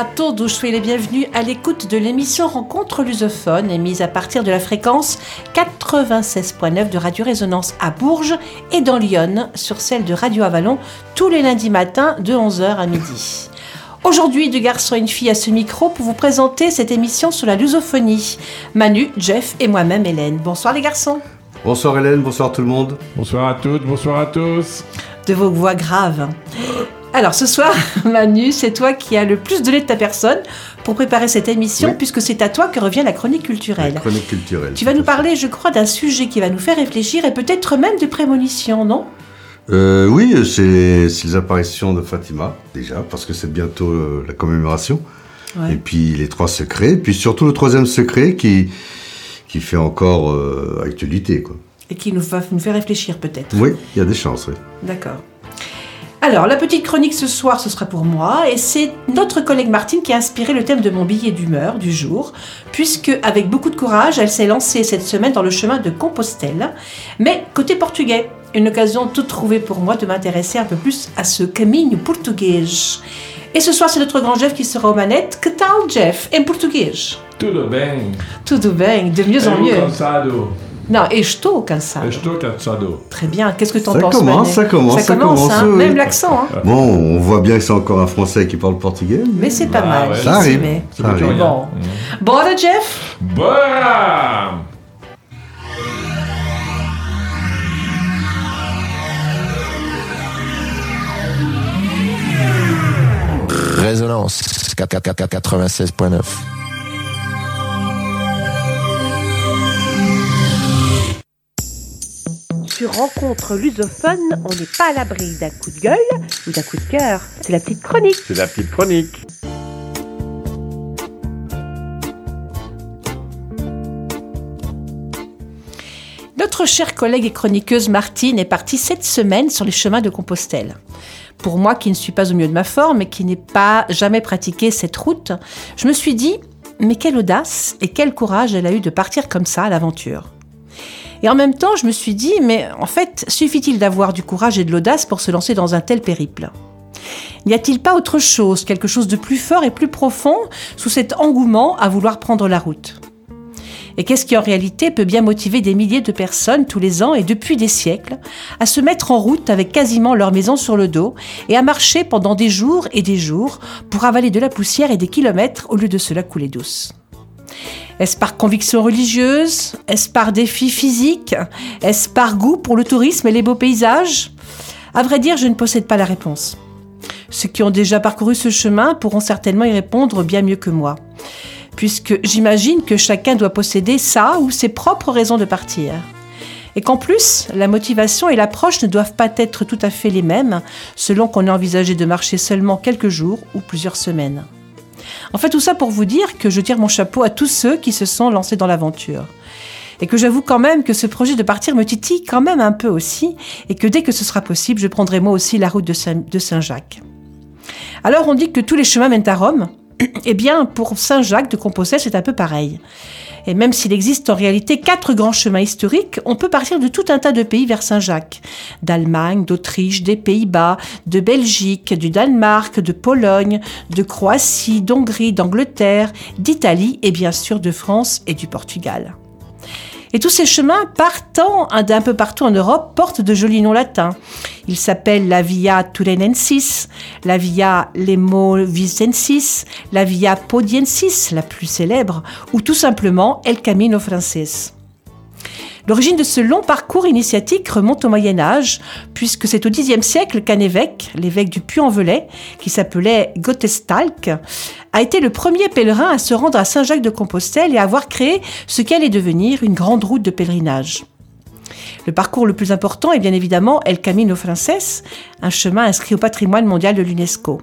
à todos, soyez les bienvenus à l'écoute de l'émission Rencontre lusophone, émise à partir de la fréquence 96.9 de Radio Résonance à Bourges et dans Lyon sur celle de Radio Avalon tous les lundis matins de 11h à midi. Aujourd'hui, deux garçons et une fille à ce micro pour vous présenter cette émission sur la lusophonie. Manu, Jeff et moi-même Hélène. Bonsoir les garçons. Bonsoir Hélène, bonsoir tout le monde. Bonsoir à toutes, bonsoir à tous. De vos voix graves. Alors ce soir, Manu, c'est toi qui as le plus donné de ta personne pour préparer cette émission, Oui. puisque c'est à toi que revient la chronique culturelle. La chronique culturelle. Tu vas nous parler, je crois, d'un sujet qui va nous faire réfléchir et peut-être même de prémonition, non? Euh, oui, c'est les apparitions de Fatima, déjà, parce que c'est bientôt euh, la commémoration. Ouais. Et puis les trois secrets, puis surtout le troisième secret qui, qui fait encore euh, actualité. Quoi. Et qui nous va nous faire réfléchir peut-être. Oui, il y a des chances, oui. D'accord. Alors, la petite chronique ce soir, ce sera pour moi, et c'est notre collègue Martine qui a inspiré le thème de mon billet d'humeur du jour, puisque, avec beaucoup de courage, elle s'est lancée cette semaine dans le chemin de Compostelle, mais côté portugais. Une occasion toute trouvée pour moi de m'intéresser un peu plus à ce caminho portugais. Et ce soir, c'est notre grand Jeff qui sera aux manettes. Que tal, Jeff, en portugais Tudo bem? Tudo bem, de mieux en Eu mieux. Non, estou cansado. Estou cansado. Très bien, qu'est-ce que t'en Ça penses, commence, Manet ça commence, ça commence, hein. oui. Même l'accent, hein. Bon, on voit bien que c'est encore un Français qui parle portugais. Mais c'est pas Ah mal. ouais. Ça arrive. mais- Ça arrive. Bon. Bora, Jeff Bora! Résonance 96.9. Rencontre lusophone, on n'est pas à l'abri d'un coup de gueule ou d'un coup de cœur. C'est la petite chronique. C'est la petite chronique. Notre chère collègue et chroniqueuse Martine est partie cette semaine sur les chemins de Compostelle. Pour moi qui ne suis pas au mieux de ma forme et qui n'ai pas jamais pratiqué cette route, je me suis dit, mais quelle audace et quel courage elle a eu de partir comme ça à l'aventure. Et en même temps, je me suis dit, mais en fait, suffit-il d'avoir du courage et de l'audace pour se lancer dans un tel périple? N'y a-t-il pas autre chose, quelque chose de plus fort et plus profond sous cet engouement à vouloir prendre la route? Et qu'est-ce qui en réalité peut bien motiver des milliers de personnes tous les ans et depuis des siècles à se mettre en route avec quasiment leur maison sur le dos et à marcher pendant des jours et des jours pour avaler de la poussière et des kilomètres au lieu de se la couler douce? Est-ce par conviction religieuse? Est-ce par défi physique? Est-ce par goût pour le tourisme et les beaux paysages? À vrai dire, je ne possède pas la réponse. Ceux qui ont déjà parcouru ce chemin pourront certainement y répondre bien mieux que moi puisque j'imagine que chacun doit posséder sa ou ses propres raisons de partir. Et qu'en plus, la motivation et l'approche ne doivent pas être tout à fait les mêmes selon qu'on a envisagé de marcher seulement quelques jours ou plusieurs semaines. En fait, tout ça pour vous dire que je tire mon chapeau à tous ceux qui se sont lancés dans l'aventure. Et que j'avoue quand même que ce projet de partir me titille quand même un peu aussi, et que dès que ce sera possible, je prendrai moi aussi la route de Saint- de Saint-Jacques. Alors on dit que tous les chemins mènent à Rome, eh bien, pour Saint-Jacques de Compostelle, c'est un peu pareil. Et même s'il existe en réalité quatre grands chemins historiques, on peut partir de tout un tas de pays vers Saint-Jacques. D'Allemagne, d'Autriche, des Pays-Bas, de Belgique, du Danemark, de Pologne, de Croatie, d'Hongrie, d'Angleterre, d'Italie et bien sûr de France et du Portugal. Et tous ces chemins partant d'un peu partout en Europe portent de jolis noms latins. Ils s'appellent la Via Turenensis, la Via Lemovicensis, la Via Podiensis, la plus célèbre, ou tout simplement El Camino Frances. L'origine de ce long parcours initiatique remonte au Moyen Âge, puisque c'est au Xe siècle qu'un évêque, l'évêque du Puy-en-Velay, qui s'appelait Gottestalk, a été le premier pèlerin à se rendre à Saint-Jacques de Compostelle et à avoir créé ce qui allait devenir une grande route de pèlerinage. Le parcours le plus important est bien évidemment El Camino Frances, un chemin inscrit au patrimoine mondial de l'UNESCO.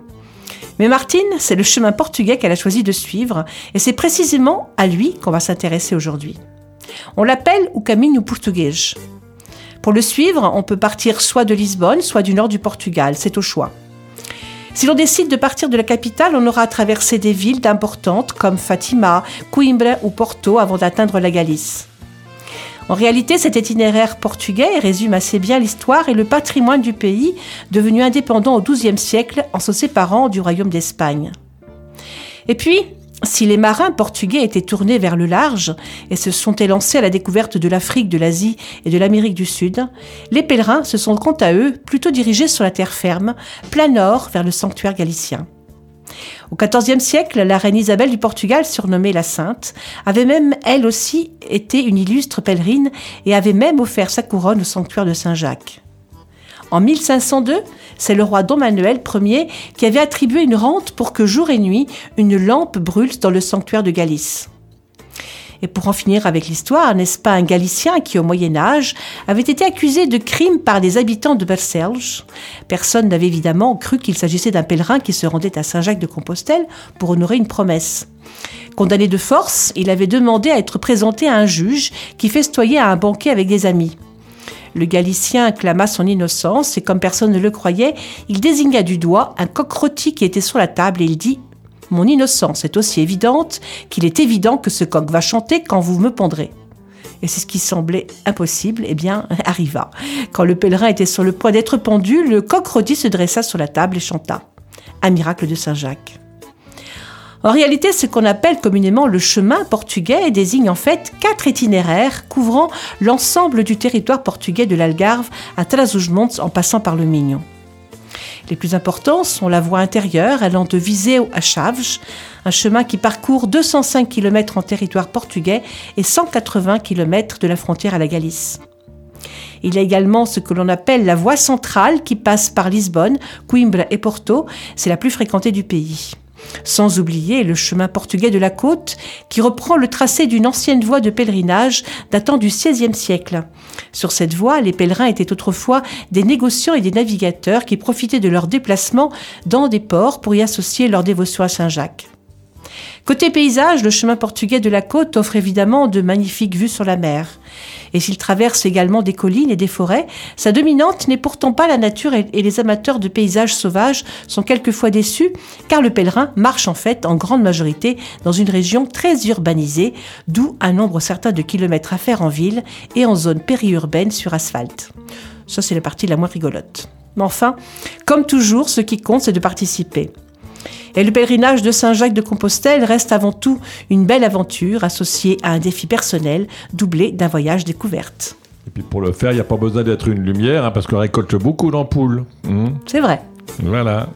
Mais Martine, c'est le chemin portugais qu'elle a choisi de suivre, et c'est précisément à lui qu'on va s'intéresser aujourd'hui. On l'appelle o Caminho Português. Pour le suivre, on peut partir soit de Lisbonne, soit du nord du Portugal, c'est au choix. Si l'on décide de partir de la capitale, on aura à traverser des villes importantes comme Fatima, Coimbra ou Porto avant d'atteindre la Galice. En réalité, cet itinéraire portugais résume assez bien l'histoire et le patrimoine du pays, devenu indépendant au XIIe siècle en se séparant du royaume d'Espagne. Et puis, si les marins portugais étaient tournés vers le large et se sont élancés à la découverte de l'Afrique, de l'Asie et de l'Amérique du Sud, les pèlerins se sont quant à eux plutôt dirigés sur la terre ferme, plein nord vers le sanctuaire galicien. Au XIVe siècle, la reine Isabelle du Portugal, surnommée la Sainte, avait même elle aussi été une illustre pèlerine et avait même offert sa couronne au sanctuaire de Saint-Jacques. En 1502, c'est le roi Don Manuel Ier qui avait attribué une rente pour que jour et nuit une lampe brûle dans le sanctuaire de Galice. Et pour en finir avec l'histoire, n'est-ce pas un Galicien qui, au Moyen Âge, avait été accusé de crime par des habitants de Bercelge Personne n'avait évidemment cru qu'il s'agissait d'un pèlerin qui se rendait à Saint-Jacques de Compostelle pour honorer une promesse. Condamné de force, il avait demandé à être présenté à un juge qui festoyait à un banquet avec des amis. Le Galicien clama son innocence et comme personne ne le croyait, il désigna du doigt un coq rôti qui était sur la table et il dit Mon innocence est aussi évidente qu'il est évident que ce coq va chanter quand vous me pondrez. Et c'est ce qui semblait impossible, eh bien, arriva. Quand le pèlerin était sur le point d'être pendu, le coq rôti se dressa sur la table et chanta. Un miracle de Saint Jacques. En réalité, ce qu'on appelle communément le chemin portugais désigne en fait quatre itinéraires couvrant l'ensemble du territoire portugais de l'Algarve à Trás-os-Montes en passant par le Mignon. Les plus importants sont la voie intérieure allant de Viseu à Chaves, un chemin qui parcourt 205 km en territoire portugais et 180 km de la frontière à la Galice. Il y a également ce que l'on appelle la voie centrale qui passe par Lisbonne, Coimbra et Porto, c'est la plus fréquentée du pays. Sans oublier le chemin portugais de la côte qui reprend le tracé d'une ancienne voie de pèlerinage datant du XVIe siècle. Sur cette voie, les pèlerins étaient autrefois des négociants et des navigateurs qui profitaient de leur déplacement dans des ports pour y associer leur dévotion à Saint-Jacques. Côté paysage, le chemin portugais de la côte offre évidemment de magnifiques vues sur la mer. Et s'il traverse également des collines et des forêts, sa dominante n'est pourtant pas la nature et les amateurs de paysages sauvages sont quelquefois déçus car le pèlerin marche en fait en grande majorité dans une région très urbanisée, d'où un nombre certain de kilomètres à faire en ville et en zone périurbaine sur asphalte. Ça c'est la partie la moins rigolote. Mais enfin, comme toujours, ce qui compte c'est de participer. Et le pèlerinage de Saint-Jacques de Compostelle reste avant tout une belle aventure associée à un défi personnel doublé d'un voyage découverte. Et puis pour le faire, il n'y a pas besoin d'être une lumière, hein, parce qu'on récolte beaucoup d'ampoules. Hmm. C'est vrai. Voilà.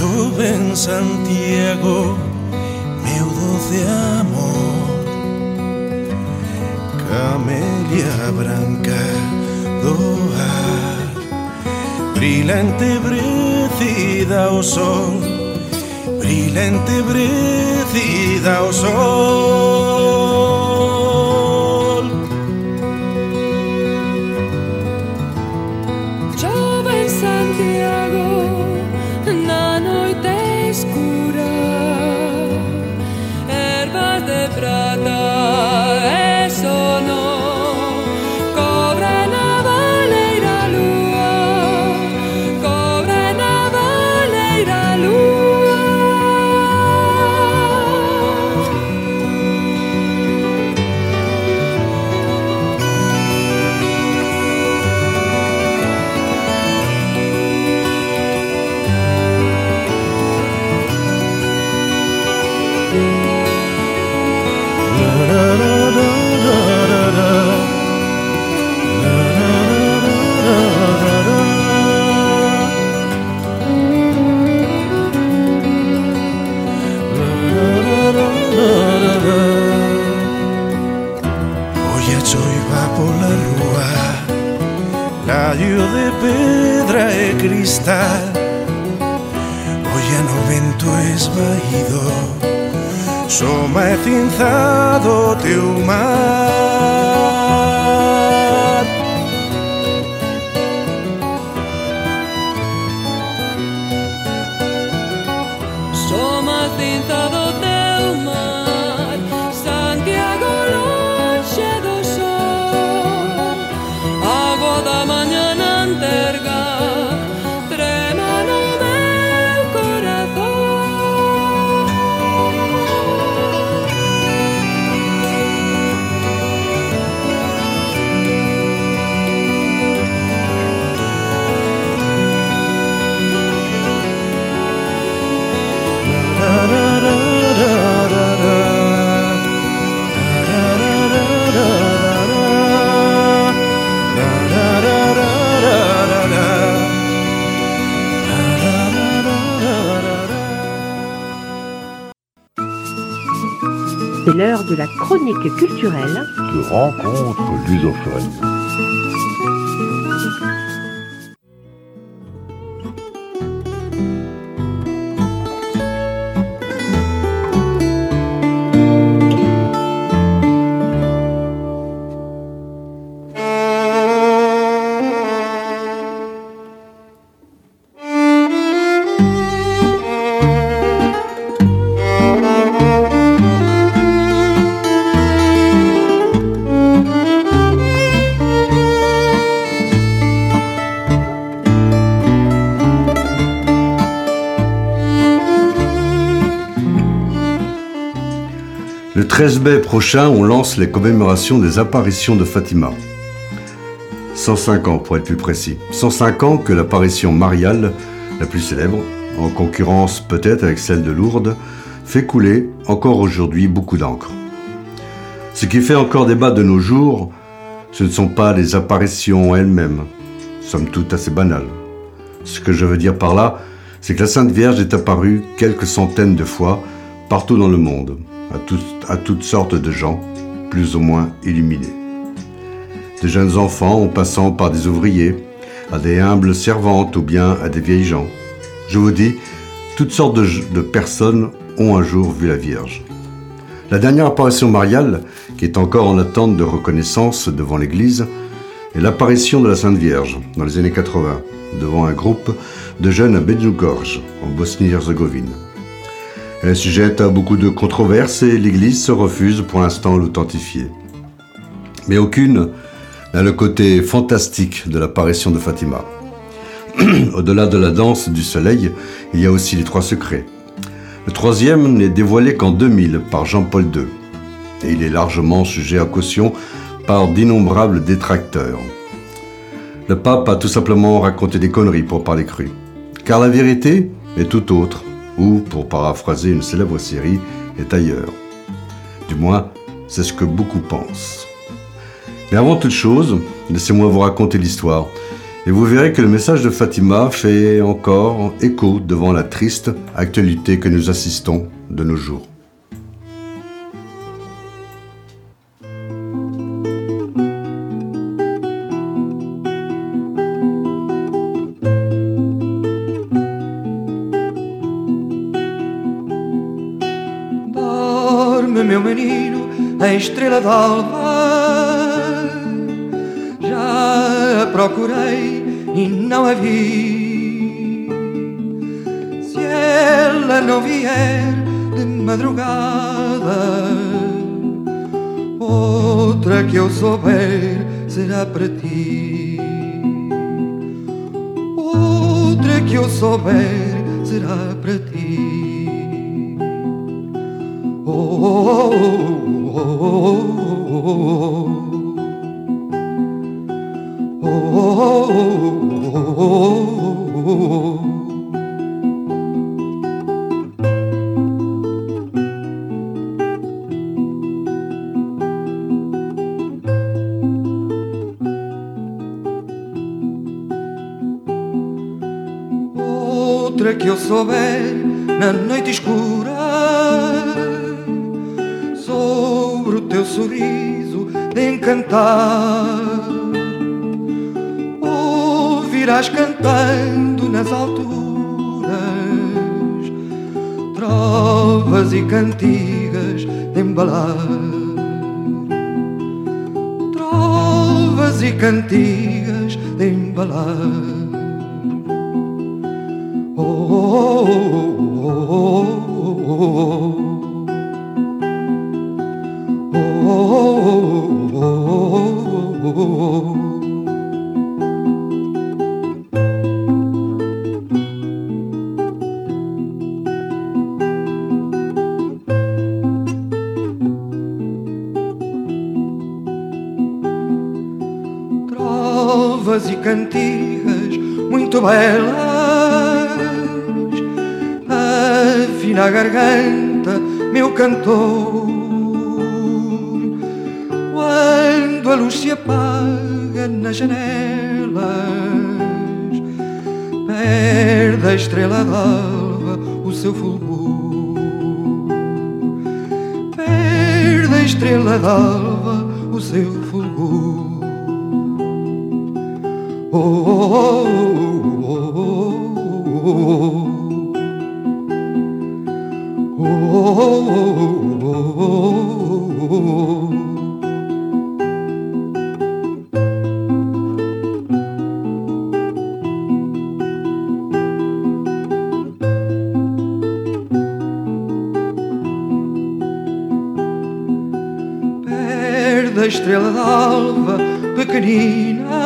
Chove en Santiago, meu doce amor. Camelia branca do ar Brila entebrecida o sol Brila entebrecida o sol. Oye no vento esvaído Soma e cinzado teu mar. Soma cinza de la chronique culturelle de rencontres lusophones. 13 mai prochain, on lance les commémorations des apparitions de Fatima. 105 ans pour être plus précis. 105 ans que l'apparition mariale, la plus célèbre, en concurrence peut-être avec celle de Lourdes, fait couler encore aujourd'hui beaucoup d'encre. Ce qui fait encore débat de nos jours, ce ne sont pas les apparitions elles-mêmes, somme toute assez banales. Ce que je veux dire par là, c'est que la Sainte Vierge est apparue quelques centaines de fois partout dans le monde, à, tout- à toutes sortes de gens, plus ou moins illuminés. De jeunes enfants en passant par des ouvriers, à des humbles servantes ou bien à des vieilles gens. Je vous dis, toutes sortes de, de personnes ont un jour vu la Vierge. La dernière apparition mariale, qui est encore en attente de reconnaissance devant l'Église, est l'apparition de la Sainte Vierge dans les années 80, devant un groupe de jeunes à Medjugorje, en Bosnie-Herzégovine. Elle est sujette à beaucoup de controverses et l'Église se refuse pour l'instant à l'authentifier. Mais aucune n'a le côté fantastique de l'apparition de Fatima. Au-delà de la danse du soleil, il y a aussi les trois secrets. Le troisième n'est dévoilé qu'en 2000 par Jean-Paul II, et il est largement sujet à caution par d'innombrables détracteurs. Le pape a tout simplement raconté des conneries pour parler cru. Car la vérité est tout autre, ou, pour paraphraser une célèbre série, est ailleurs. Du moins, c'est ce que beaucoup pensent. Mais avant toute chose, laissez-moi vous raconter l'histoire, et vous verrez que le message de Fatima fait encore écho devant la triste actualité que nous assistons de nos jours. Estrela d'alva. Já a procurei e não a vi. Se ela não vier de madrugada, outra que eu souber será para ti. Outra que eu souber será para ti. Oh, oh, oh, oh, oh, oh, oh, de encantar. Ouvirás cantando nas alturas, trovas e cantigas de embalar. Trovas e cantigas de embalar. A luz se apaga nas janelas, perde a estrela d'alva o seu fulgor. Perde a estrela d'alva o seu fulgor. Oh, oh, oh, oh, oh, oh, oh, oh, estrela d'alva pequenina.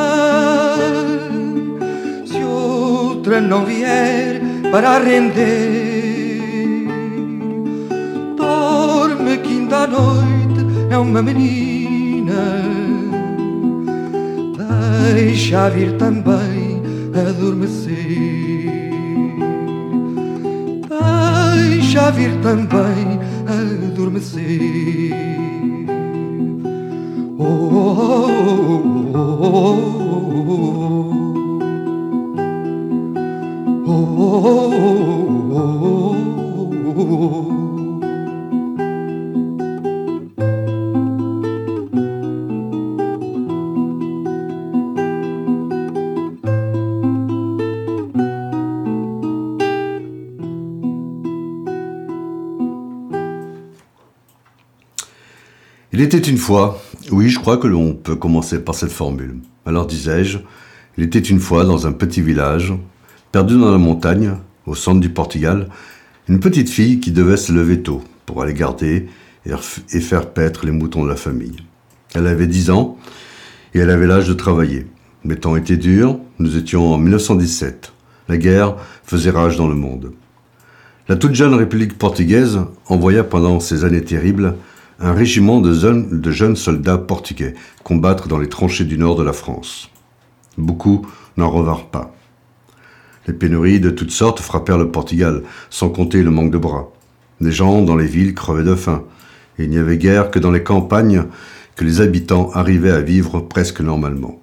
Se outra não vier para render Dorme que ainda à noite é uma menina. Deixa vir também adormecer. Deixa vir também adormecer Il était une fois, crois que l'on peut commencer par cette formule. Alors disais-je, il était une fois dans un petit village, perdu dans la montagne, au centre du Portugal, une petite fille qui devait se lever tôt pour aller garder et faire paître les moutons de la famille. Elle avait 10 ans et elle avait l'âge de travailler. Les temps étaient durs, nous étions en 1917. La guerre faisait rage dans le monde. La toute jeune République portugaise envoya pendant ces années terribles un régiment de jeunes, soldats portugais combattre dans les tranchées du nord de la France. Beaucoup n'en revinrent pas. Les pénuries de toutes sortes frappèrent le Portugal, sans compter le manque de bras. Les gens dans les villes crevaient de faim, et il n'y avait guère que dans les campagnes que les habitants arrivaient à vivre presque normalement.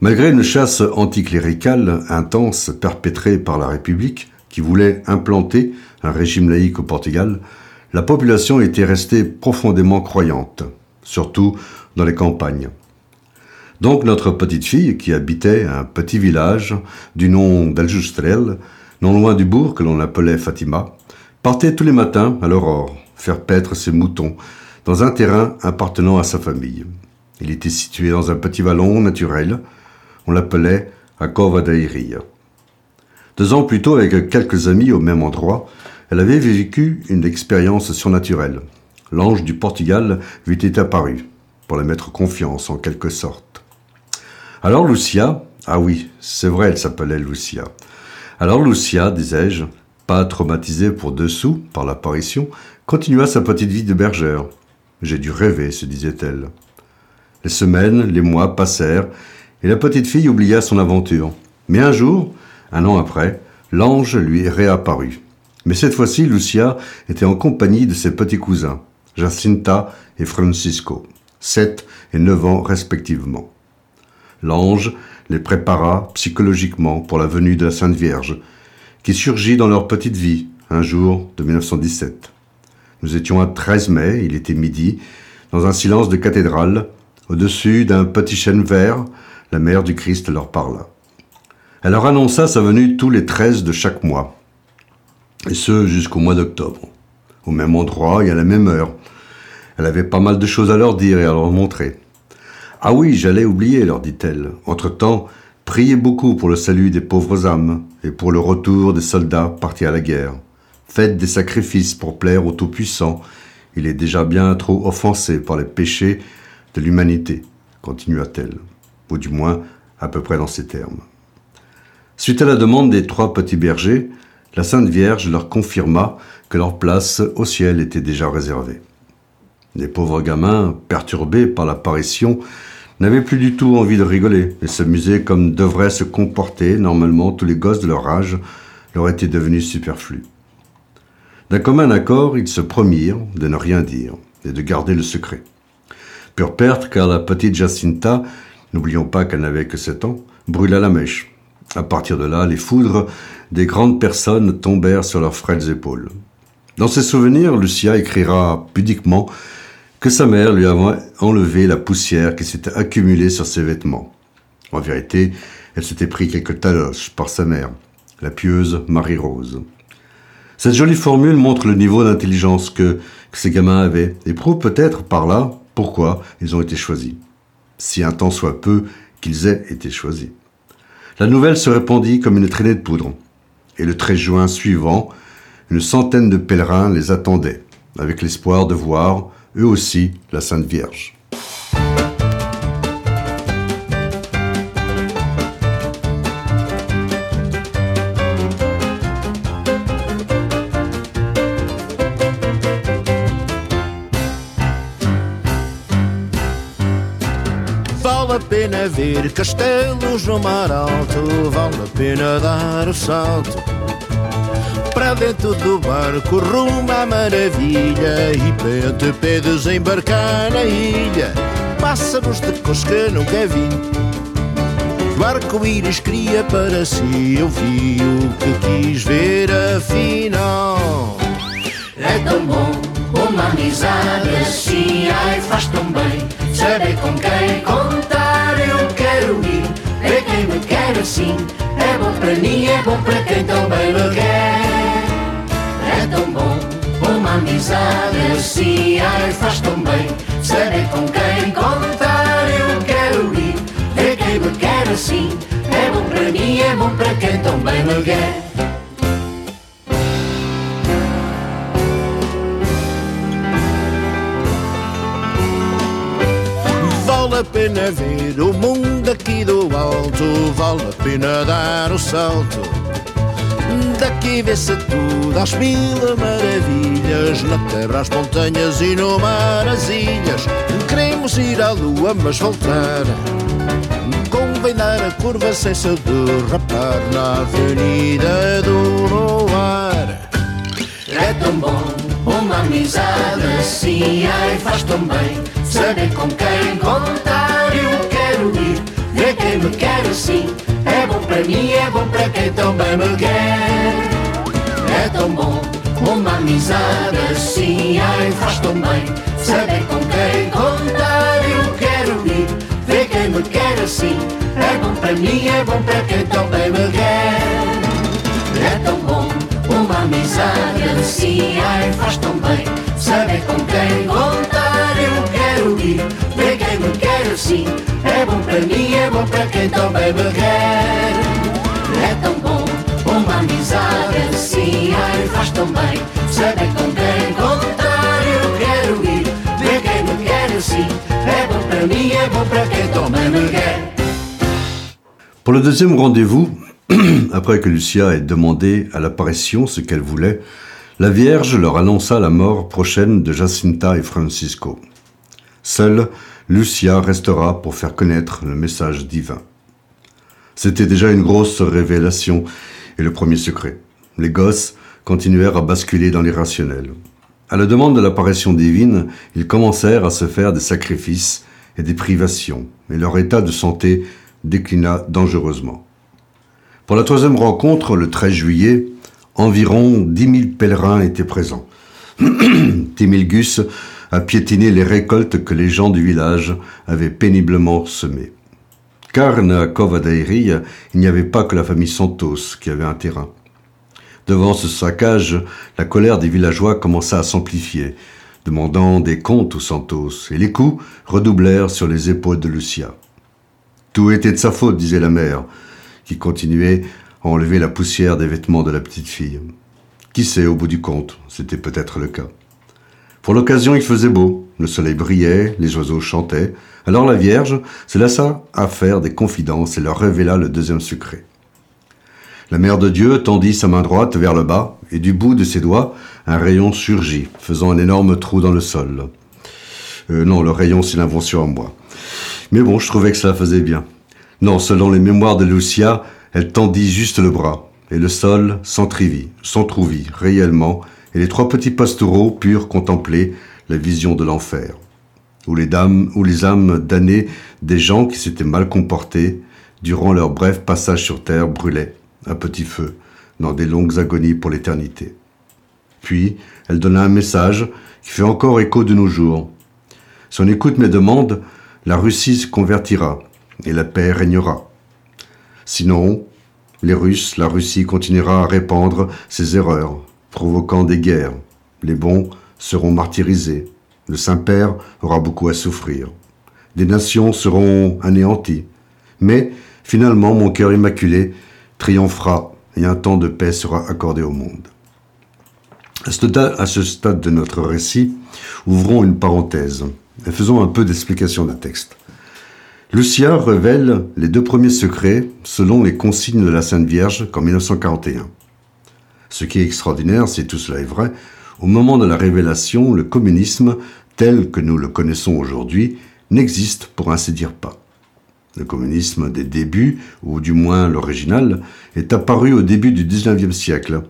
Malgré une chasse anticléricale intense perpétrée par la République, qui voulait implanter un régime laïque au Portugal, la population était restée profondément croyante, surtout dans les campagnes. Donc notre petite fille, qui habitait un petit village du nom d'Aljustrel, non loin du bourg que l'on appelait Fatima, partait tous les matins à l'aurore faire paître ses moutons dans un terrain appartenant à sa famille. Il était situé dans un petit vallon naturel, on l'appelait a Cova da Iria. Deux ans plus tôt, avec quelques amis au même endroit, elle avait vécu une expérience surnaturelle. L'ange du Portugal lui était apparu, pour la mettre confiance en quelque sorte. Alors Lucia, ah oui, c'est vrai, elle s'appelait Lucia. Alors Lucia, disais-je, pas traumatisée pour dessous par l'apparition, continua sa petite vie de bergère. J'ai dû rêver, se disait-elle. Les semaines, les mois passèrent, et la petite fille oublia son aventure. Mais un jour, un an après, l'ange lui réapparut. Mais cette fois-ci, Lucia était en compagnie de ses petits cousins, Jacinta et Francisco, sept et neuf ans respectivement. L'ange les prépara psychologiquement pour la venue de la Sainte Vierge, qui surgit dans leur petite vie un jour de 1917. Nous étions à 13 mai, il était midi, dans un silence de cathédrale, au-dessus d'un petit chêne vert, la mère du Christ leur parla. Elle leur annonça sa venue tous les 13 de chaque mois, et ce jusqu'au mois d'octobre, au même endroit et à la même heure. Elle avait pas mal de choses à leur dire et à leur montrer. Ah oui, j'allais oublier, leur dit-elle. Entre-temps, priez beaucoup pour le salut des pauvres âmes et pour le retour des soldats partis à la guerre. Faites des sacrifices pour plaire au Tout-Puissant. Il est déjà bien trop offensé par les péchés de l'humanité, continua-t-elle, ou du moins à peu près dans ces termes. Suite à la demande des trois petits bergers, la Sainte Vierge leur confirma que leur place au ciel était déjà réservée. Les pauvres gamins, perturbés par l'apparition, n'avaient plus du tout envie de rigoler et s'amuser comme devraient se comporter normalement tous les gosses de leur âge, leur était devenu superflu. D'un commun accord, ils se promirent de ne rien dire et de garder le secret. Pure perte car la petite Jacinta, n'oublions pas qu'elle n'avait que sept ans, brûla la mèche. À partir de là, les foudres des grandes personnes tombèrent sur leurs frêles épaules. Dans ses souvenirs, Lucia écrira pudiquement que sa mère lui avait enlevé la poussière qui s'était accumulée sur ses vêtements. En vérité, elle s'était pris quelques taloches par sa mère, la pieuse Marie-Rose. Cette jolie formule montre le niveau d'intelligence que, que ces gamins avaient et prouve peut-être par là pourquoi ils ont été choisis. Si un temps soit peu qu'ils aient été choisis. La nouvelle se répandit comme une traînée de poudre. Et le 13 juin suivant, une centaine de pèlerins les attendaient, avec l'espoir de voir, eux aussi, la Sainte Vierge. Ver castelos no mar alto, vale a pena dar o salto. Para dentro do barco rumo à maravilha e pente pedes embarcar na ilha. Pássaros de que nunca vi. O arco-íris cria para si, eu vi o que quis ver afinal. É tão bom uma amizade assim, ai faz tão bem saber com quem contar. Ir, ver quem me quer assim. É bom para mim, é bom para quem também me quer. É tão bom uma amizade assim, ai faz tão bem saber com quem contar. Eu quero ir, ver quem me quer assim. É bom para mim, é bom para quem também me quer. Vale a pena ver o mundo aqui do alto, vale a pena dar o salto. Daqui vê-se tudo às mil maravilhas, na terra as montanhas e no mar as ilhas. Queremos ir à lua, mas voltar. Convém dar a curva sem se derrapar na avenida do luar. É tão bom uma amizade assim, ai faz tão bem saber com quem contar. Mim, é bom para quem também me quer. É tão bom uma amizade assim, ai faz tão bem saber com quem contar. Eu quero ir, ver quem me quer assim. É bom para mim, é bom para quem também me quer. É tão bom uma amizade assim, ai faz tão bem saber com quem contar. Eu quero ir, ver quem me quer assim. É bom para mim, é bom para quem também me quer. Pour le deuxième rendez-vous, après que Lucia ait demandé à l'apparition ce qu'elle voulait, la Vierge leur annonça la mort prochaine de Jacinta et Francisco. Seule Lucia restera pour faire connaître le message divin. C'était déjà une grosse révélation le premier secret. Les gosses continuèrent à basculer dans l'irrationnel. À la demande de l'apparition divine, ils commencèrent à se faire des sacrifices et des privations, et leur état de santé déclina dangereusement. Pour la troisième rencontre, le 13 juillet, environ 10 000 pèlerins étaient présents. Timilgus a piétiné les récoltes que les gens du village avaient péniblement semées. Car à Covadairia, il n'y avait pas que la famille Santos qui avait un terrain. Devant ce saccage, la colère des villageois commença à s'amplifier, demandant des comptes aux Santos, et les coups redoublèrent sur les épaules de Lucia. Tout était de sa faute, disait la mère, qui continuait à enlever la poussière des vêtements de la petite fille. Qui sait, au bout du compte, c'était peut-être le cas. Pour l'occasion, il faisait beau, le soleil brillait, les oiseaux chantaient. Alors la Vierge se laissa à faire des confidences et leur révéla le deuxième secret. La Mère de Dieu tendit sa main droite vers le bas, et du bout de ses doigts, un rayon surgit, faisant un énorme trou dans le sol. Euh, non, le rayon, c'est l'invention à moi. Mais bon, je trouvais que cela faisait bien. Non, selon les mémoires de Lucia, elle tendit juste le bras, et le sol s'entrivit, s'entrouvit réellement, et les trois petits pastoureaux purent contempler la vision de l'enfer, où les dames, où les âmes damnées des gens qui s'étaient mal comportés durant leur bref passage sur terre brûlaient à petit feu dans des longues agonies pour l'éternité. Puis elle donna un message qui fait encore écho de nos jours. Son écoute mes demandes, la Russie se convertira et la paix régnera. Sinon, les Russes, la Russie continuera à répandre ses erreurs, provoquant des guerres. Les bons seront martyrisés. Le Saint-Père aura beaucoup à souffrir. Des nations seront anéanties. Mais, finalement, mon cœur immaculé triomphera et un temps de paix sera accordé au monde. À ce stade de notre récit, ouvrons une parenthèse et faisons un peu d'explication d'un texte. Lucia révèle les deux premiers secrets selon les consignes de la Sainte Vierge qu'en 1941. Ce qui est extraordinaire, si tout cela est vrai, au moment de la révélation, le communisme, tel que nous le connaissons aujourd'hui, n'existe pour ainsi dire pas. Le communisme des débuts, ou du moins l'original, est apparu au début du XIXe siècle.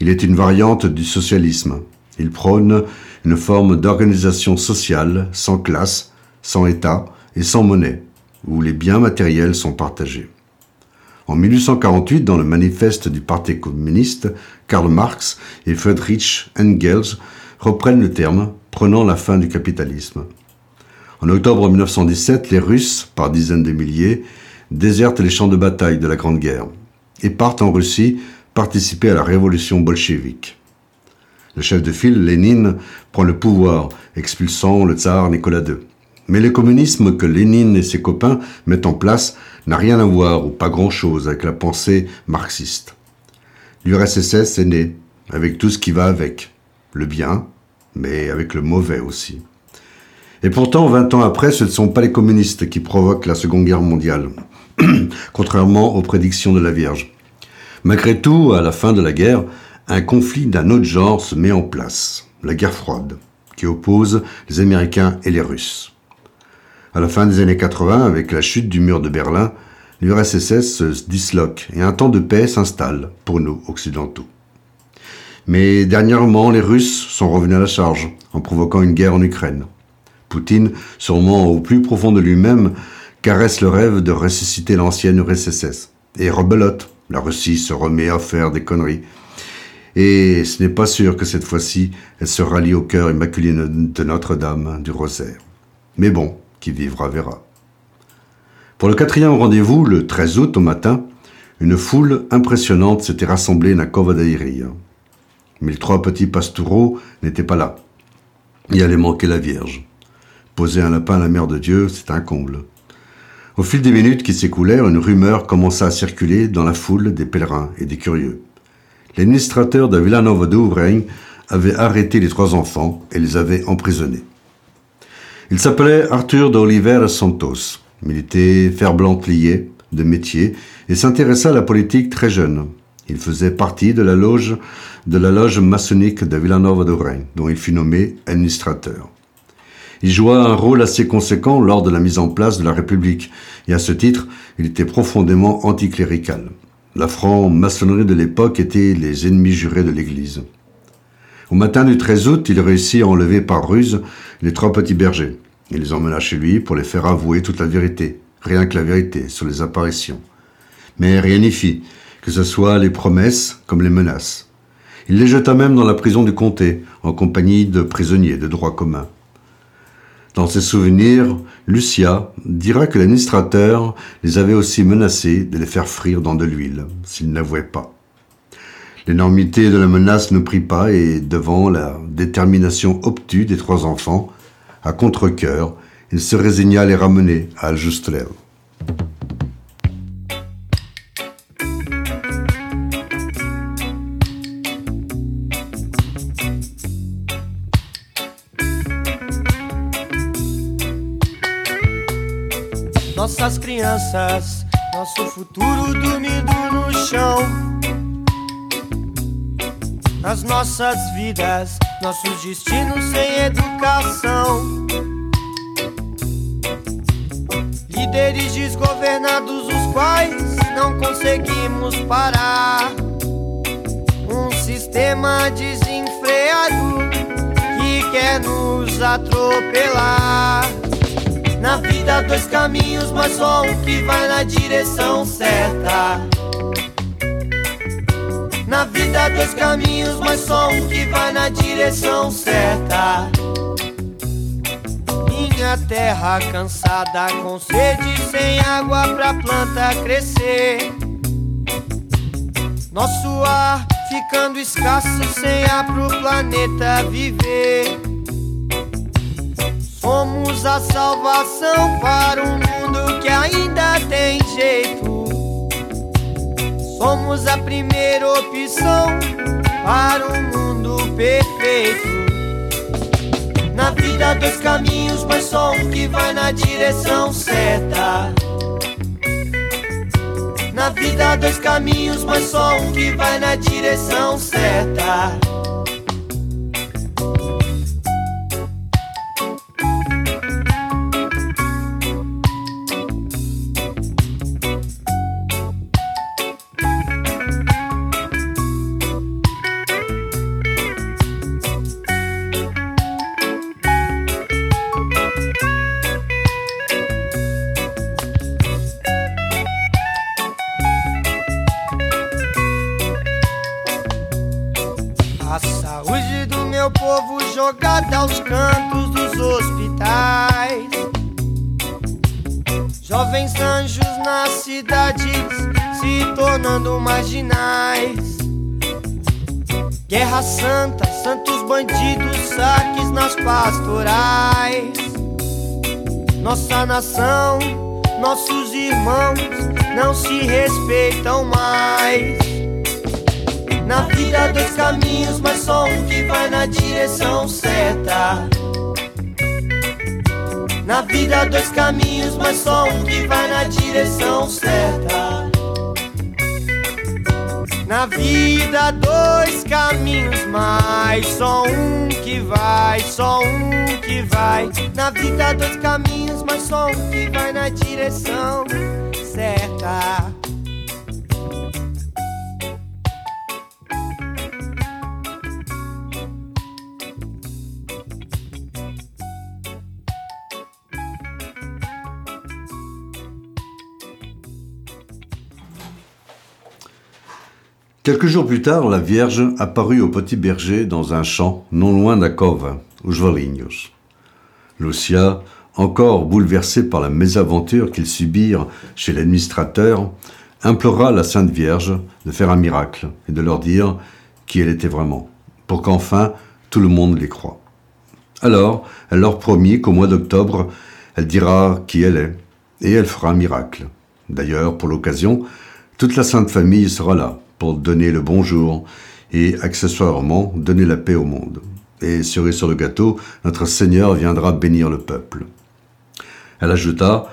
Il est une variante du socialisme. Il prône une forme d'organisation sociale sans classe, sans État et sans monnaie, où les biens matériels sont partagés. En 1848, dans le manifeste du Parti communiste, Karl Marx et Friedrich Engels reprennent le terme, prenant la fin du capitalisme. En octobre 1917, les Russes, par dizaines de milliers, désertent les champs de bataille de la Grande Guerre et partent en Russie participer à la révolution bolchevique. Le chef de file, Lénine, prend le pouvoir, expulsant le tsar Nicolas II. Mais le communisme que Lénine et ses copains mettent en place n'a rien à voir ou pas grand-chose avec la pensée marxiste. L'URSS est né, avec tout ce qui va avec. Le bien, mais avec le mauvais aussi. Et pourtant, 20 ans après, ce ne sont pas les communistes qui provoquent la Seconde Guerre mondiale, contrairement aux prédictions de la Vierge. Malgré tout, à la fin de la guerre, un conflit d'un autre genre se met en place, la guerre froide, qui oppose les Américains et les Russes. À la fin des années 80, avec la chute du mur de Berlin, l'URSS se disloque et un temps de paix s'installe pour nous occidentaux. Mais dernièrement, les Russes sont revenus à la charge en provoquant une guerre en Ukraine. Poutine, sûrement au plus profond de lui-même, caresse le rêve de ressusciter l'ancienne URSS. Et rebelote, la Russie se remet à faire des conneries. Et ce n'est pas sûr que cette fois-ci, elle se rallie au cœur immaculé de Notre-Dame du Rosaire. Mais bon, vivra verra. Pour le quatrième rendez-vous, le 13 août au matin, une foule impressionnante s'était rassemblée à Covadairia. Mais les trois petits pastoureaux n'étaient pas là. Il allait manquer la Vierge. Poser un lapin à la Mère de Dieu, c'est un comble. Au fil des minutes qui s'écoulèrent, une rumeur commença à circuler dans la foule des pèlerins et des curieux. L'administrateur de Villanova d'Ouvrain avait arrêté les trois enfants et les avait emprisonnés. Il s'appelait Arthur d'Oliveira Santos. Il était ferblant lié de métier et s'intéressa à la politique très jeune. Il faisait partie de la loge de la loge maçonnique de Villanova de Rennes, dont il fut nommé administrateur. Il joua un rôle assez conséquent lors de la mise en place de la République, et à ce titre, il était profondément anticlérical. La franc-maçonnerie de l'époque était les ennemis jurés de l'Église. Au matin du 13 août, il réussit à enlever par ruse les trois petits bergers. Il les emmena chez lui pour les faire avouer toute la vérité, rien que la vérité, sur les apparitions. Mais rien n'y fit, que ce soit les promesses comme les menaces. Il les jeta même dans la prison du comté, en compagnie de prisonniers de droit commun. Dans ses souvenirs, Lucia dira que l'administrateur les avait aussi menacés de les faire frire dans de l'huile s'ils n'avouaient pas. L'énormité de la menace ne prit pas et, devant la détermination obtue des trois enfants, à contre-coeur, il se résigna à les ramener à Aljustlev. Nossas crianças, futuro chão. As nossas vidas, nossos destinos sem educação. Líderes desgovernados, os quais não conseguimos parar. Um sistema desenfreado que quer nos atropelar. Na vida, dois caminhos, mas só um que vai na direção certa. Na vida, dois caminhos, mas só um que vai na direção certa. Minha terra cansada, com sede, sem água pra planta crescer. Nosso ar ficando escasso, sem ar pro planeta viver. Somos a salvação para um mundo que ainda tem jeito. Somos a primeira opção para um mundo perfeito. Na vida, dois caminhos, mas só um que vai na direção certa. Na vida, dois caminhos, mas só um que vai na direção certa. Caminhos, mas só um que vai na direção certa. Na vida, dois caminhos, mas só um que vai na direção certa. Na vida, dois caminhos, mas só um que vai, só um que vai. Na vida, dois caminhos, mas só um que vai na direção certa. Quelques jours plus tard, la Vierge apparut au petit berger dans un champ non loin d'Akova, aux Joalignos. Lucia, encore bouleversée par la mésaventure qu'ils subirent chez l'administrateur, implora la Sainte Vierge de faire un miracle et de leur dire qui elle était vraiment, pour qu'enfin tout le monde les croie. Alors, elle leur promit qu'au mois d'octobre, elle dira qui elle est, et elle fera un miracle. D'ailleurs, pour l'occasion, toute la Sainte Famille sera là pour donner le bonjour et accessoirement donner la paix au monde. Et cerise sur le gâteau, notre Seigneur viendra bénir le peuple. Elle ajouta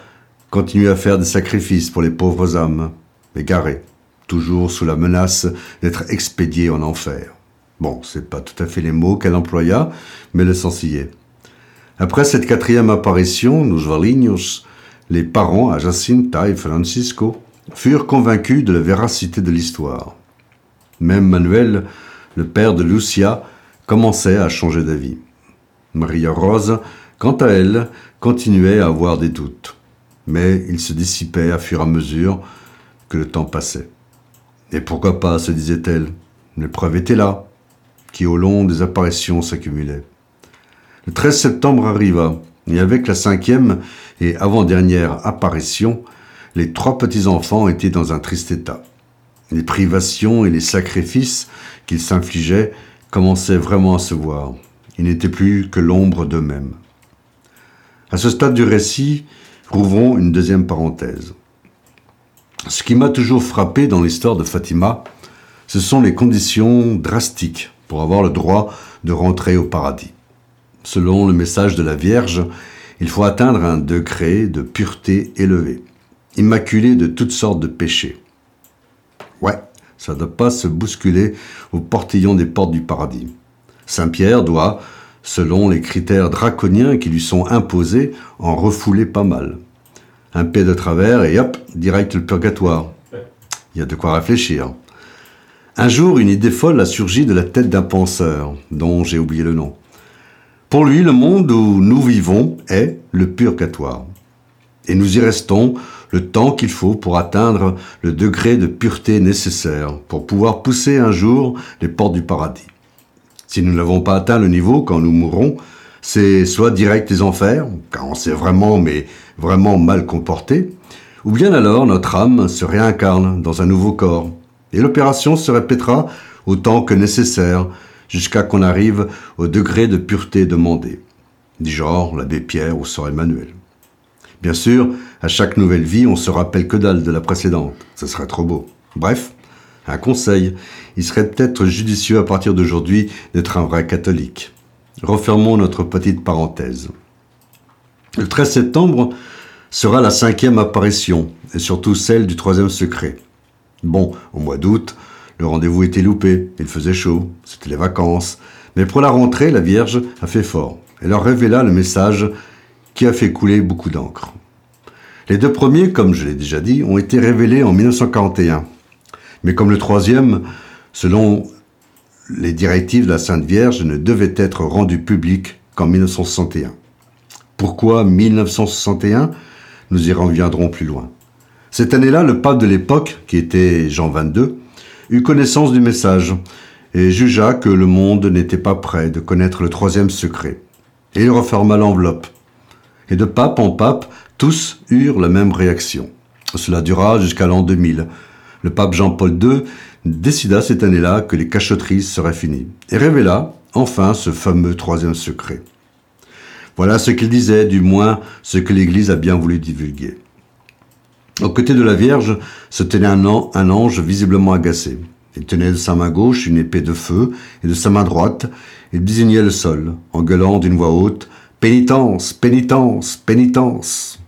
Continuez à faire des sacrifices pour les pauvres âmes, égarées, toujours sous la menace d'être expédiées en enfer. Bon, c'est pas tout à fait les mots qu'elle employa, mais le sens y est. Après cette quatrième apparition, nous les parents à Jacinta et Francisco furent convaincus de la véracité de l'histoire. Même Manuel, le père de Lucia, commençait à changer d'avis. Maria Rose, quant à elle, continuait à avoir des doutes, mais ils se dissipaient à fur et à mesure que le temps passait. Et pourquoi pas, se disait-elle, l'épreuve était là, qui au long des apparitions s'accumulait. Le 13 septembre arriva, Et avec la cinquième et avant-dernière apparition, les trois petits-enfants étaient dans un triste état. Les privations et les sacrifices qu'ils s'infligeaient commençaient vraiment à se voir. Ils n'étaient plus que l'ombre d'eux-mêmes. À ce stade du récit, rouvrons une deuxième parenthèse. Ce qui m'a toujours frappé dans l'histoire de Fatima, ce sont les conditions drastiques pour avoir le droit de rentrer au paradis. Selon le message de la Vierge, il faut atteindre un degré de pureté élevé, immaculé de toutes sortes de péchés. Ouais, ça ne doit pas se bousculer au portillon des portes du paradis. Saint Pierre doit, selon les critères draconiens qui lui sont imposés, en refouler pas mal. Un paix de travers et hop, direct le purgatoire. Il y a de quoi réfléchir. Un jour, une idée folle a surgi de la tête d'un penseur, dont j'ai oublié le nom. Pour lui, le monde où nous vivons est le purgatoire. Et nous y restons le temps qu'il faut pour atteindre le degré de pureté nécessaire pour pouvoir pousser un jour les portes du paradis. Si nous n'avons pas atteint le niveau quand nous mourrons, c'est soit direct les enfers, car on s'est vraiment, mais vraiment mal comporté, ou bien alors notre âme se réincarne dans un nouveau corps, et l'opération se répétera autant que nécessaire jusqu'à qu'on arrive au degré de pureté demandé, du genre l'abbé Pierre ou sœur Emmanuel. Bien sûr, à chaque nouvelle vie, on se rappelle que dalle de la précédente. Ce serait trop beau. Bref, un conseil. Il serait peut-être judicieux à partir d'aujourd'hui d'être un vrai catholique. Refermons notre petite parenthèse. Le 13 septembre sera la cinquième apparition, et surtout celle du troisième secret. Bon, au mois d'août, le rendez-vous était loupé, il faisait chaud, c'était les vacances, mais pour la rentrée, la Vierge a fait fort. Elle leur révéla le message qui a fait couler beaucoup d'encre. Les deux premiers, comme je l'ai déjà dit, ont été révélés en 1941. Mais comme le troisième, selon les directives de la Sainte Vierge, ne devait être rendu public qu'en 1961. Pourquoi 1961 Nous y reviendrons plus loin. Cette année-là, le pape de l'époque, qui était Jean XXII, eut connaissance du message et jugea que le monde n'était pas prêt de connaître le troisième secret. Et il referma l'enveloppe. Et de pape en pape, tous eurent la même réaction. Cela dura jusqu'à l'an 2000. Le pape Jean-Paul II décida cette année-là que les cachotteries seraient finies et révéla enfin ce fameux troisième secret. Voilà ce qu'il disait, du moins ce que l'Église a bien voulu divulguer. Au côté de la Vierge se tenait un, un ange visiblement agacé. Il tenait de sa main gauche une épée de feu et de sa main droite, il désignait le sol, en gueulant d'une voix haute Pénitence, pénitence, pénitence.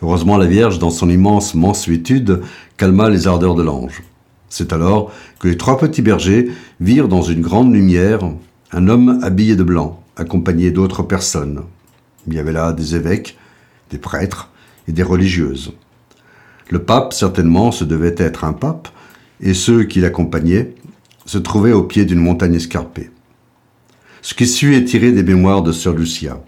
Heureusement, la Vierge, dans son immense mansuétude, calma les ardeurs de l'ange. C'est alors que les trois petits bergers virent dans une grande lumière un homme habillé de blanc, accompagné d'autres personnes. Il y avait là des évêques, des prêtres et des religieuses. Le pape, certainement, se devait être un pape, et ceux qui l'accompagnaient se trouvaient au pied d'une montagne escarpée. Ce qui suit est tiré des mémoires de Sœur Lucia.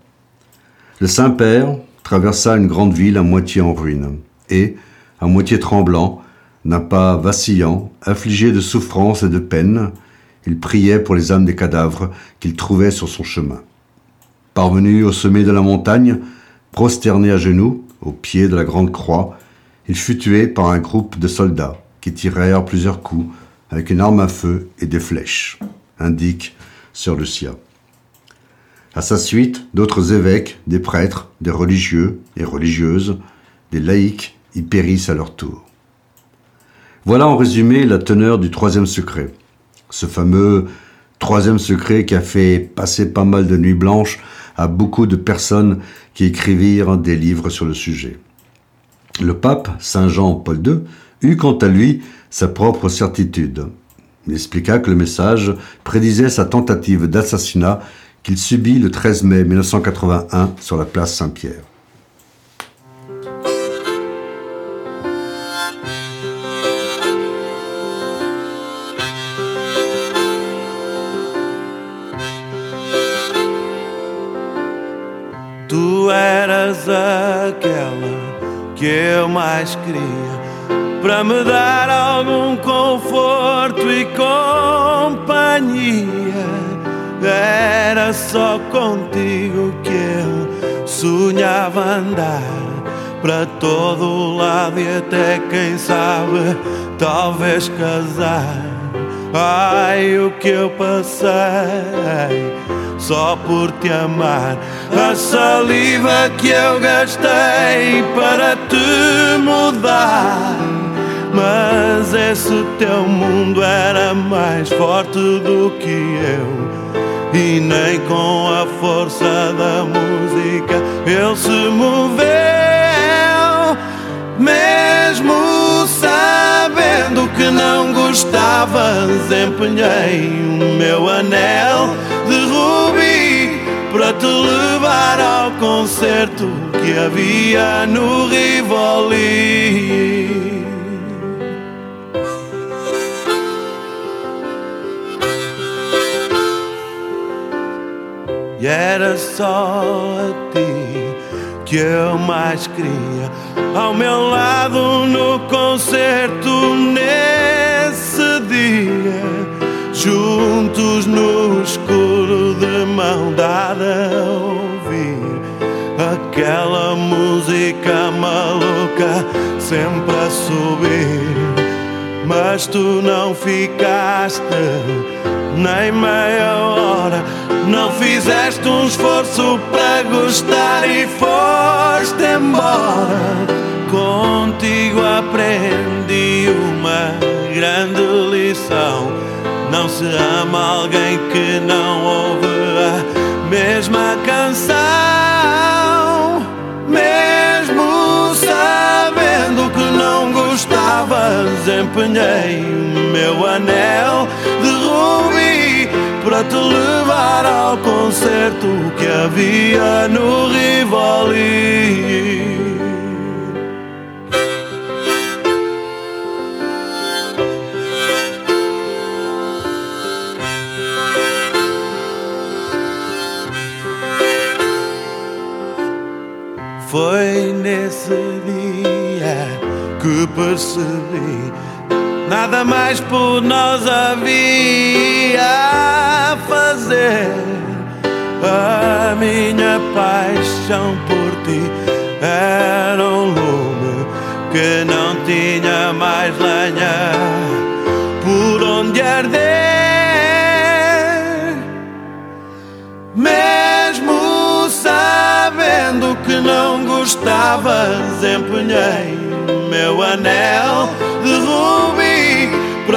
Le Saint-Père traversa une grande ville à moitié en ruine, et, à moitié tremblant, d'un pas vacillant, affligé de souffrance et de peine, il priait pour les âmes des cadavres qu'il trouvait sur son chemin. Parvenu au sommet de la montagne, prosterné à genoux, au pied de la grande croix, il fut tué par un groupe de soldats qui tirèrent plusieurs coups avec une arme à feu et des flèches, indique Sœur Lucia. À sa suite, d'autres évêques, des prêtres, des religieux et religieuses, des laïcs y périssent à leur tour. Voilà en résumé la teneur du troisième secret. Ce fameux troisième secret qui a fait passer pas mal de nuits blanches à beaucoup de personnes qui écrivirent des livres sur le sujet. Le pape, Saint Jean-Paul II, eut quant à lui sa propre certitude. Il expliqua que le message prédisait sa tentative d'assassinat qu'il subit le 13 mai 1981 sur la place Saint-Pierre. Tu eras aquela que eu mais queria para me dar algum conforto e companhia. Era só contigo que eu sonhava andar para todo lado e até quem sabe, talvez casar. Ai, o que eu passei só por te amar. A saliva que eu gastei para te mudar. Mas esse teu mundo era mais forte do que eu. E nem com a força da música ele se moveu. Mesmo sabendo que não gostavas, empenhei o meu anel de rubi para te levar ao concerto que havia no Rivoli. E era só a ti que eu mais queria ao meu lado no concerto nesse dia, juntos no escuro de mão dada a ouvir aquela música maluca sempre a subir. Mas tu não ficaste nem meia hora. Não fizeste um esforço para gostar e foste embora. Contigo aprendi uma grande lição. Não se ama alguém que não ouve a mesma canção. Mesmo sabendo que não gostavas, empenhei o meu anel de rubi para te levar ao concerto que havia no Rivoli. Foi nesse dia que percebi Nada mais por nós havia a fazer. A minha paixão por ti era um lume que não tinha mais lenha por onde arder. Mesmo sabendo que não gostavas, empenhei meu anel de rubi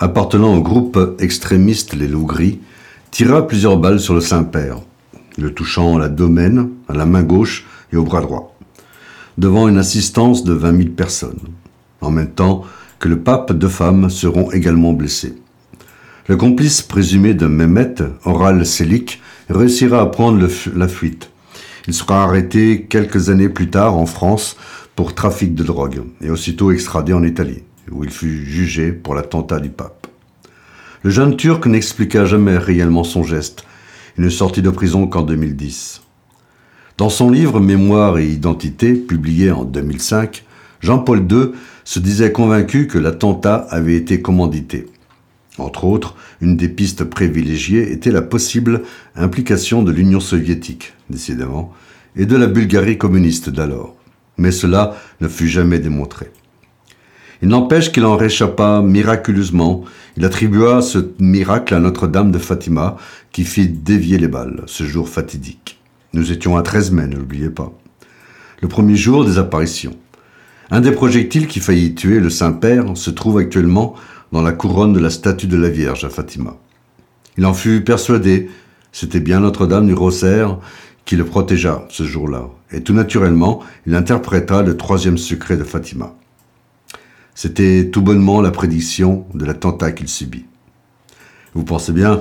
appartenant au groupe extrémiste Les Loups Gris, tira plusieurs balles sur le Saint-Père, le touchant à la domaine, à la main gauche et au bras droit, devant une assistance de 20 000 personnes, en même temps que le pape deux femmes seront également blessées. Le complice présumé de Mehmet, Oral Selik, réussira à prendre la fuite. Il sera arrêté quelques années plus tard en France pour trafic de drogue et aussitôt extradé en Italie, où il fut jugé pour l'attentat du pape. Le jeune Turc n'expliqua jamais réellement son geste. Il ne sortit de prison qu'en 2010. Dans son livre Mémoire et identité, publié en 2005, Jean-Paul II se disait convaincu que l'attentat avait été commandité. Entre autres, une des pistes privilégiées était la possible implication de l'Union soviétique, décidément, et de la Bulgarie communiste d'alors mais cela ne fut jamais démontré. Il n'empêche qu'il en réchappa miraculeusement. Il attribua ce miracle à Notre-Dame de Fatima, qui fit dévier les balles, ce jour fatidique. Nous étions à 13 mai, ne l'oubliez pas. Le premier jour des apparitions. Un des projectiles qui faillit tuer le Saint-Père se trouve actuellement dans la couronne de la statue de la Vierge à Fatima. Il en fut persuadé, c'était bien Notre-Dame du Rosaire qui le protégea ce jour-là, et tout naturellement, il interpréta le troisième secret de Fatima. C'était tout bonnement la prédiction de l'attentat qu'il subit. Vous pensez bien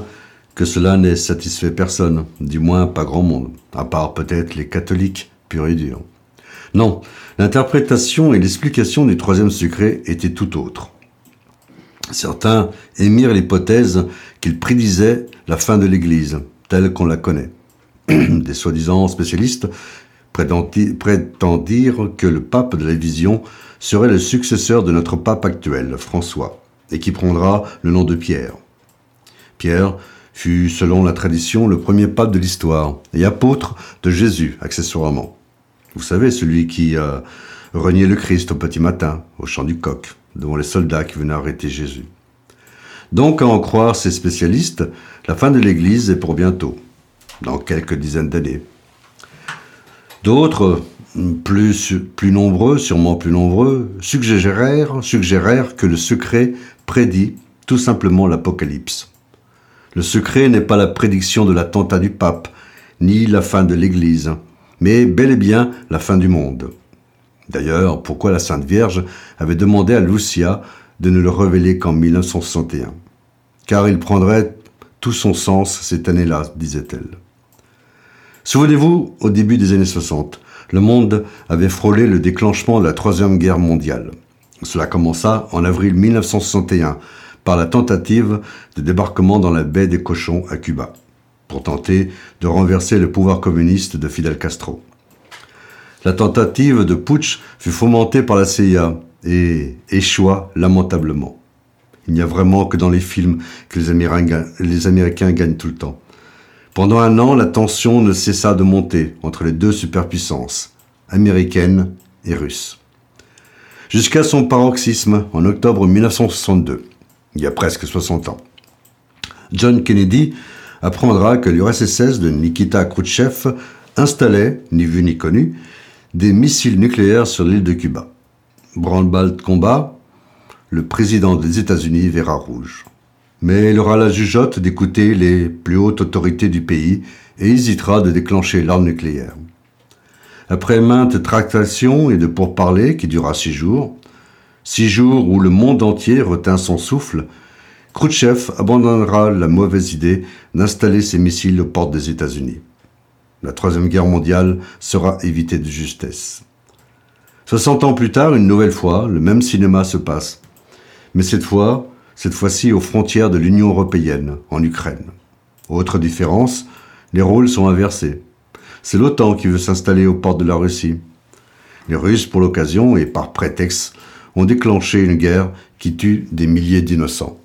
que cela n'ait satisfait personne, du moins pas grand monde, à part peut-être les catholiques purs et durs. Non, l'interprétation et l'explication du troisième secret étaient tout autres. Certains émirent l'hypothèse qu'il prédisait la fin de l'Église, telle qu'on la connaît. Des soi-disant spécialistes prétendent dire que le pape de la vision serait le successeur de notre pape actuel, François, et qui prendra le nom de Pierre. Pierre fut, selon la tradition, le premier pape de l'histoire et apôtre de Jésus, accessoirement. Vous savez, celui qui a renié le Christ au petit matin, au chant du coq, devant les soldats qui venaient arrêter Jésus. Donc, à en croire ces spécialistes, la fin de l'Église est pour bientôt, dans quelques dizaines d'années. D'autres, plus, nombreux, sûrement plus nombreux, suggérèrent, suggérèrent que le secret prédit tout simplement l'Apocalypse. Le secret n'est pas la prédiction de l'attentat du pape, ni la fin de l'Église, mais bel et bien la fin du monde. D'ailleurs, pourquoi la Sainte Vierge avait demandé à Lucia de ne le révéler qu'en 1961 Car il prendrait tout son sens cette année-là, disait-elle. Souvenez-vous, au début des années 60, le monde avait frôlé le déclenchement de la Troisième Guerre mondiale. Cela commença en avril 1961 par la tentative de débarquement dans la baie des Cochons à Cuba, pour tenter de renverser le pouvoir communiste de Fidel Castro. La tentative de putsch fut fomentée par la CIA et échoua lamentablement. Il n'y a vraiment que dans les films que les Américains, gagnent tout le temps. Pendant un an, la tension ne cessa de monter entre les deux superpuissances, américaines et russes. Jusqu'à son paroxysme en octobre 1962, il y a presque 60 ans. John Kennedy apprendra que l'URSS de Nikita Khrouchtchev installait, ni vu ni connu, des missiles nucléaires sur l'île de Cuba. Branle-bas combat, le président des États-Unis verra rouge mais il aura la jugeote d'écouter les plus hautes autorités du pays et hésitera de déclencher l'arme nucléaire. Après maintes tractations et de pourparlers qui durera six jours, six jours où le monde entier retint son souffle, Khrouchtchev abandonnera la mauvaise idée d'installer ses missiles aux portes des États-Unis. La Troisième Guerre mondiale sera évitée de justesse. Soixante ans plus tard, une nouvelle fois, le même cinéma se passe. Mais cette fois, cette fois-ci aux frontières de l'Union européenne, en Ukraine. Autre différence, les rôles sont inversés. C'est l'OTAN qui veut s'installer aux portes de la Russie. Les Russes, pour l'occasion et par prétexte, ont déclenché une guerre qui tue des milliers d'innocents.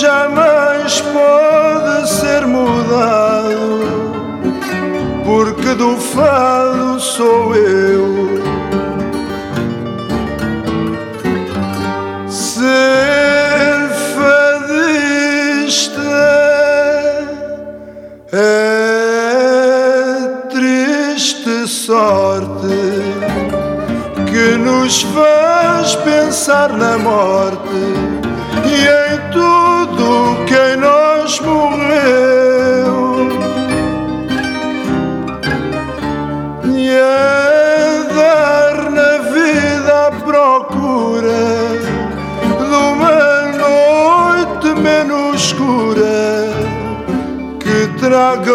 Jamais pode ser mudado, do fado sou eu. Ser fadista é triste sorte que nos faz pensar na morte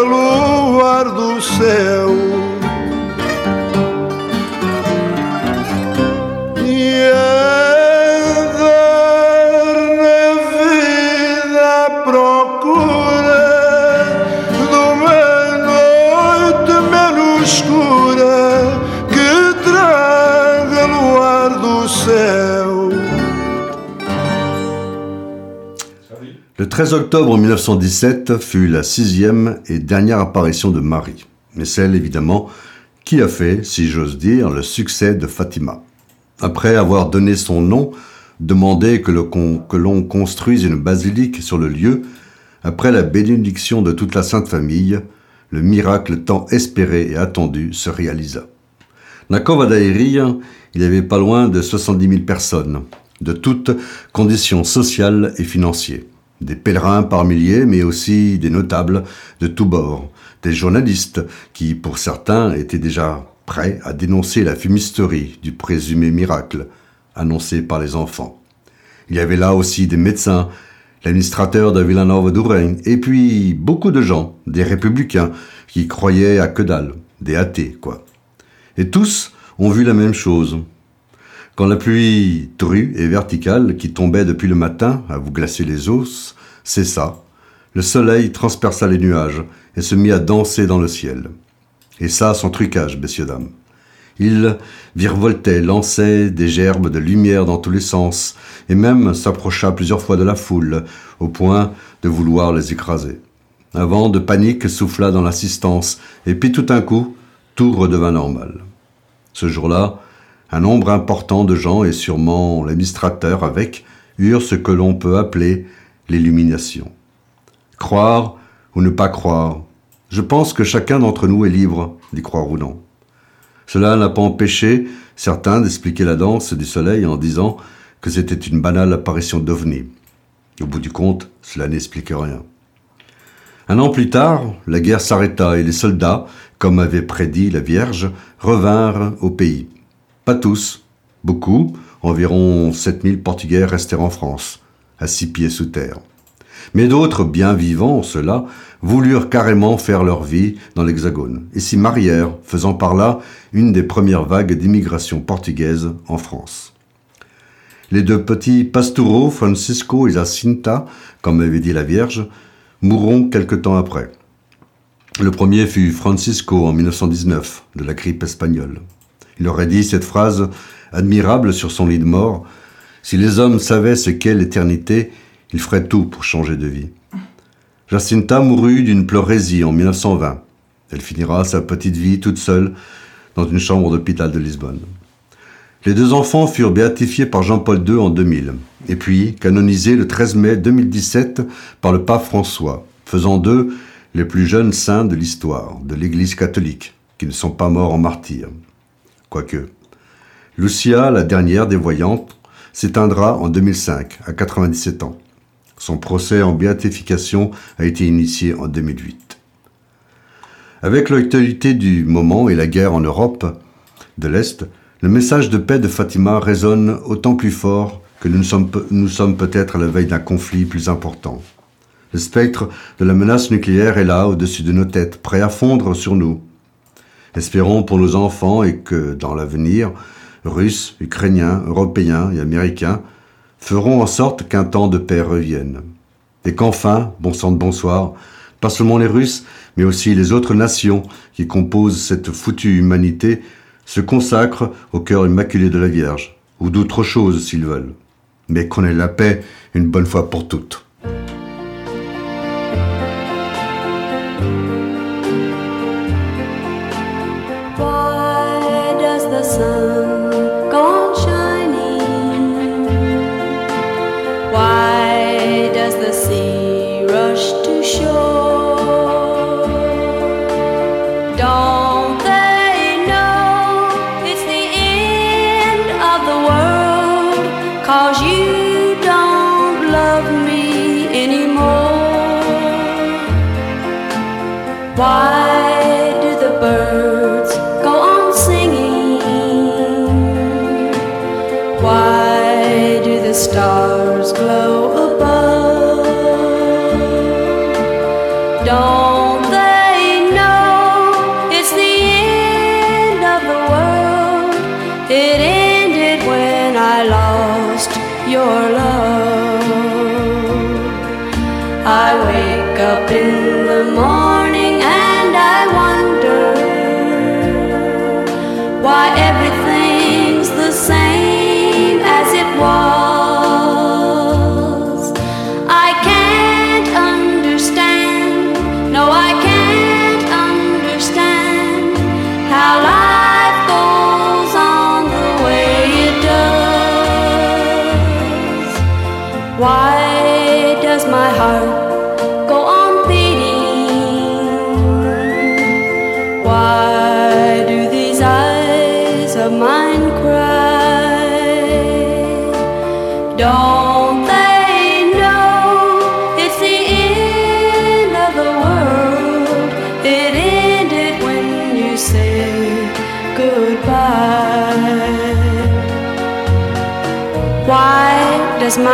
luar do céu. 13 octobre 1917 fut la sixième et dernière apparition de Marie, mais celle évidemment qui a fait, si j'ose dire, le succès de Fatima. Après avoir donné son nom, demandé que l'on construise une basilique sur le lieu, après la bénédiction de toute la Sainte Famille, le miracle tant espéré et attendu se réalisa. Na Cova da Iria, il y avait pas loin de 70 000 personnes, de toutes conditions sociales et financières. Des pèlerins par milliers, mais aussi des notables de tous bords, des journalistes qui, pour certains, étaient déjà prêts à dénoncer la fumisterie du présumé miracle annoncé par les enfants. Il y avait là aussi des médecins, l'administrateur de Villanova d'Ourein, et puis beaucoup de gens, des républicains, qui croyaient à que dalle, des athées, quoi. Et tous ont vu la même chose. Quand la pluie drue et verticale qui tombait depuis le matin à vous glacer les os cessa, le soleil transperça les nuages et se mit à danser dans le ciel. Et ça sans trucage, messieurs dames. Il virevoltait, lançait des gerbes de lumière dans tous les sens, et même s'approcha plusieurs fois de la foule, au point de vouloir les écraser. Un vent de panique souffla dans l'assistance, et puis tout d'un coup, tout redevint normal. Ce jour-là, un nombre important de gens, et sûrement l'administrateur avec, eurent ce que l'on peut appeler l'illumination. Croire ou ne pas croire, je pense que chacun d'entre nous est libre d'y croire ou non. Cela n'a pas empêché certains d'expliquer la danse du soleil en disant que c'était une banale apparition d'ovni. Au bout du compte, cela n'explique rien. Un an plus tard, la guerre s'arrêta et les soldats, comme avait prédit la Vierge, revinrent au pays. Pas tous, beaucoup, environ 7000 Portugais restèrent en France, à six pieds sous terre. Mais d'autres, bien vivants, ceux-là, voulurent carrément faire leur vie dans l'Hexagone et s'y marièrent, faisant par là une des premières vagues d'immigration portugaise en France. Les deux petits Pastoureaux, Francisco et Jacinta, comme avait dit la Vierge, mourront quelque temps après. Le premier fut Francisco en 1919, de la grippe espagnole. Il aurait dit cette phrase admirable sur son lit de mort Si les hommes savaient ce qu'est l'éternité, ils feraient tout pour changer de vie. Jacinta mourut d'une pleurésie en 1920. Elle finira sa petite vie toute seule dans une chambre d'hôpital de Lisbonne. Les deux enfants furent béatifiés par Jean-Paul II en 2000, et puis canonisés le 13 mai 2017 par le pape François, faisant d'eux les plus jeunes saints de l'histoire de l'Église catholique, qui ne sont pas morts en martyrs. Quoique. Lucia, la dernière des voyantes, s'éteindra en 2005, à 97 ans. Son procès en béatification a été initié en 2008. Avec l'actualité du moment et la guerre en Europe de l'Est, le message de paix de Fatima résonne autant plus fort que nous sommes, peut-être à la veille d'un conflit plus important. Le spectre de la menace nucléaire est là, au-dessus de nos têtes, prêt à fondre sur nous. Espérons pour nos enfants et que, dans l'avenir, Russes, Ukrainiens, Européens et Américains feront en sorte qu'un temps de paix revienne. Et qu'enfin, bon sang de bonsoir, pas seulement les Russes, mais aussi les autres nations qui composent cette foutue humanité se consacrent au cœur immaculé de la Vierge, ou d'autres choses s'ils veulent. Mais qu'on ait la paix une bonne fois pour toutes. Anymore. Why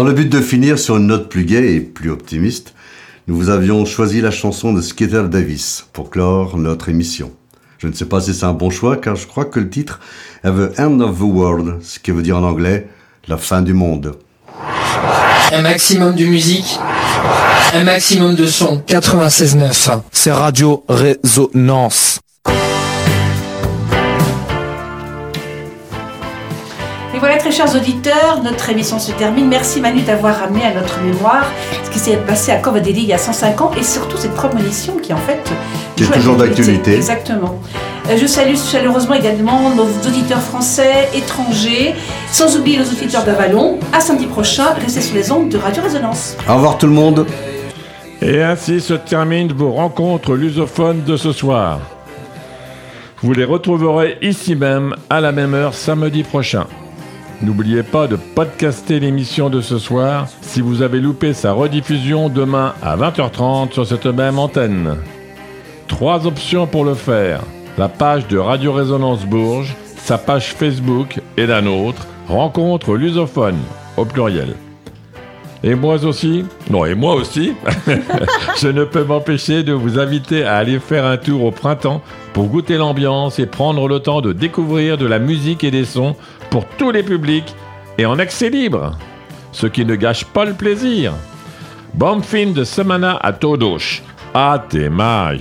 Dans le but de finir sur une note plus gaie et plus optimiste, nous vous avions choisi la chanson de Skeeter Davis pour clore notre émission. Je ne sais pas si c'est un bon choix car je crois que le titre est The End of the World, ce qui veut dire en anglais la fin du monde. Un maximum de musique, un maximum de son. 96.9. C'est Radio Résonance. Voilà, très chers auditeurs, notre émission se termine. Merci Manu d'avoir ramené à notre mémoire ce qui s'est passé à Corvadeli il y a 105 ans et surtout cette prémonition qui en fait Qui est toujours d'actualité. Exactement. Euh, Je salue chaleureusement également nos auditeurs français, étrangers, sans oublier nos auditeurs d'Avalon. À samedi prochain, restez sur les ondes de Radio Résonance. Au revoir tout le monde. Et ainsi se terminent vos rencontres lusophones de ce soir. Vous les retrouverez ici même à la même heure samedi prochain. N'oubliez pas de podcaster l'émission de ce soir si vous avez loupé sa rediffusion demain à 20h30 sur cette même antenne. Trois options pour le faire. La page de Radio Résonance Bourges, sa page Facebook et la nôtre, Rencontre lusophone au pluriel. Et moi aussi? Non, et moi aussi? Je ne peux m'empêcher de vous inviter à aller faire un tour au printemps pour goûter l'ambiance et prendre le temps de découvrir de la musique et des sons pour tous les publics et en accès libre. Ce qui ne gâche pas le plaisir. Bon fin de semana à todos. Até mais.